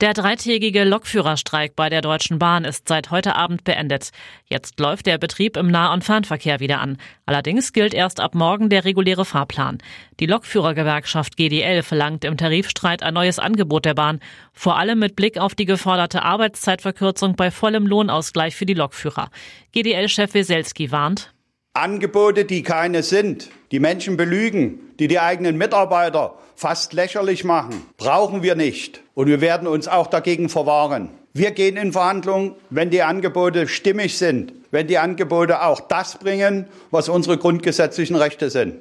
Der dreitägige Lokführerstreik bei der Deutschen Bahn ist seit heute Abend beendet. Jetzt läuft der Betrieb im Nah- und Fernverkehr wieder an. Allerdings gilt erst ab morgen der reguläre Fahrplan. Die Lokführergewerkschaft GDL verlangt im Tarifstreit ein neues Angebot der Bahn, vor allem mit Blick auf die geforderte Arbeitszeitverkürzung bei vollem Lohnausgleich für die Lokführer. GDL-Chef Weselski warnt, Angebote, die keine sind, die Menschen belügen, die die eigenen Mitarbeiter fast lächerlich machen, brauchen wir nicht. Und wir werden uns auch dagegen verwahren. Wir gehen in Verhandlungen, wenn die Angebote stimmig sind, wenn die Angebote auch das bringen, was unsere grundgesetzlichen Rechte sind.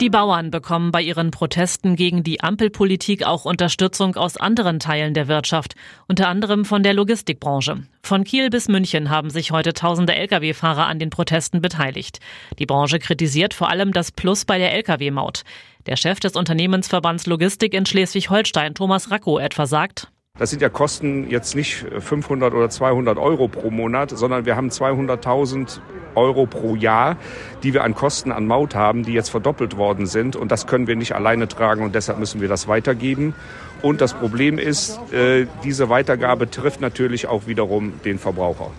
Die Bauern bekommen bei ihren Protesten gegen die Ampelpolitik auch Unterstützung aus anderen Teilen der Wirtschaft, unter anderem von der Logistikbranche. Von Kiel bis München haben sich heute tausende Lkw-Fahrer an den Protesten beteiligt. Die Branche kritisiert vor allem das Plus bei der Lkw-Maut. Der Chef des Unternehmensverbands Logistik in Schleswig-Holstein, Thomas Racco, etwa sagt, das sind ja Kosten jetzt nicht 500 oder 200 Euro pro Monat, sondern wir haben 200.000 Euro pro Jahr, die wir an Kosten an Maut haben, die jetzt verdoppelt worden sind. Und das können wir nicht alleine tragen und deshalb müssen wir das weitergeben. Und das Problem ist, äh, diese Weitergabe trifft natürlich auch wiederum den Verbraucher.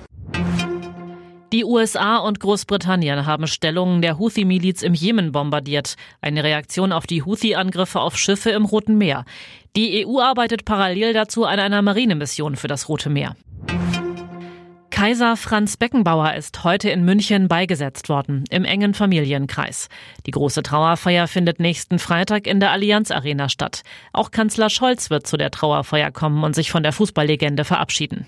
Die USA und Großbritannien haben Stellungen der Houthi-Miliz im Jemen bombardiert. Eine Reaktion auf die Houthi-Angriffe auf Schiffe im Roten Meer. Die EU arbeitet parallel dazu an einer Marinemission für das Rote Meer. Kaiser Franz Beckenbauer ist heute in München beigesetzt worden, im engen Familienkreis. Die große Trauerfeier findet nächsten Freitag in der Allianz Arena statt. Auch Kanzler Scholz wird zu der Trauerfeier kommen und sich von der Fußballlegende verabschieden.